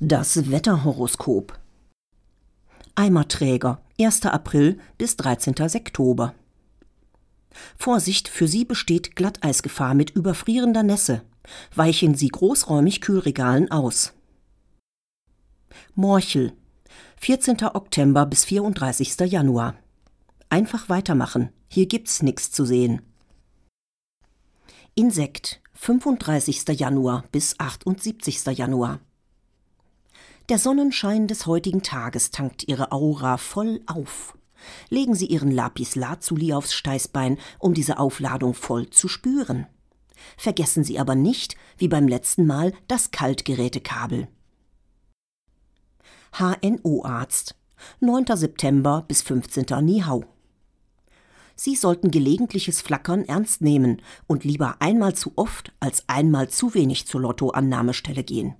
Das Wetterhoroskop. Eimerträger, 1. April bis 13. Oktober. Vorsicht, für Sie besteht Glatteisgefahr mit überfrierender Nässe. Weichen Sie großräumig Kühlregalen aus. Morchel, 14. Oktober bis 34. Januar. Einfach weitermachen, hier gibt's nichts zu sehen. Insekt, 35. Januar bis 78. Januar. Der Sonnenschein des heutigen Tages tankt Ihre Aura voll auf. Legen Sie Ihren Lapis Lazuli aufs Steißbein, um diese Aufladung voll zu spüren. Vergessen Sie aber nicht, wie beim letzten Mal, das Kaltgerätekabel. HNO-Arzt 9. September bis 15. Nihau. Sie sollten gelegentliches Flackern ernst nehmen und lieber einmal zu oft als einmal zu wenig zur Lottoannahmestelle gehen.